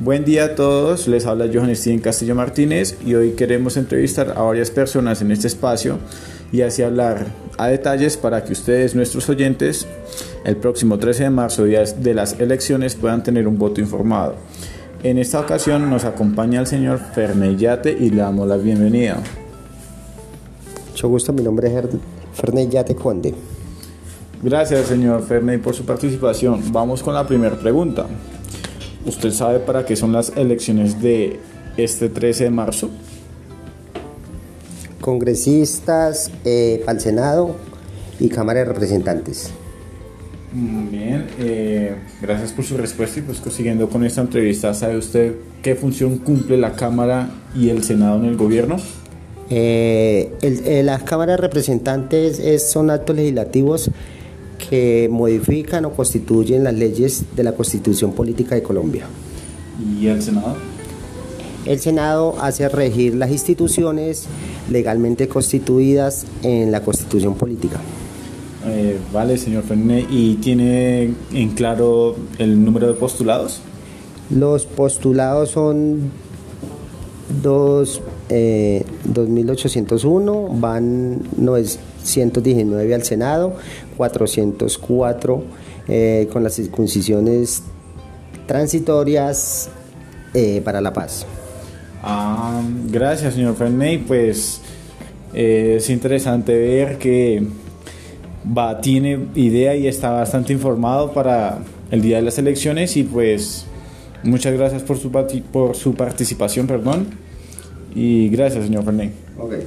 Buen día a todos, les habla Johan Steven Castillo Martínez y hoy queremos entrevistar a varias personas en este espacio y así hablar a detalles para que ustedes, nuestros oyentes, el próximo 13 de marzo, día de las elecciones, puedan tener un voto informado. En esta ocasión nos acompaña el señor Ferneyate y le damos la bienvenida. Mucho gusto, mi nombre es Ferneyate Conde. Gracias, señor Ferney, por su participación. Vamos con la primera pregunta. ¿Usted sabe para qué son las elecciones de este 13 de marzo? Congresistas, eh, al Senado y Cámara de Representantes. Mm, bien, eh, gracias por su respuesta y pues siguiendo con esta entrevista, ¿sabe usted qué función cumple la Cámara y el Senado en el gobierno? Eh, el, las cámaras de representantes es, son actos legislativos que modifican o constituyen las leyes de la Constitución Política de Colombia. ¿Y el Senado? El Senado hace regir las instituciones legalmente constituidas en la Constitución Política. Eh, vale, señor Fernández. ¿Y tiene en claro el número de postulados? Los postulados son dos, eh, 2.801, van 919 al Senado, 404 eh, con las circuncisiones transitorias eh, para la paz. Ah, gracias, señor Ferney. Pues eh, es interesante ver que va, tiene idea y está bastante informado para el día de las elecciones y pues muchas gracias por su, por su participación, perdón. Y gracias, señor. Okay.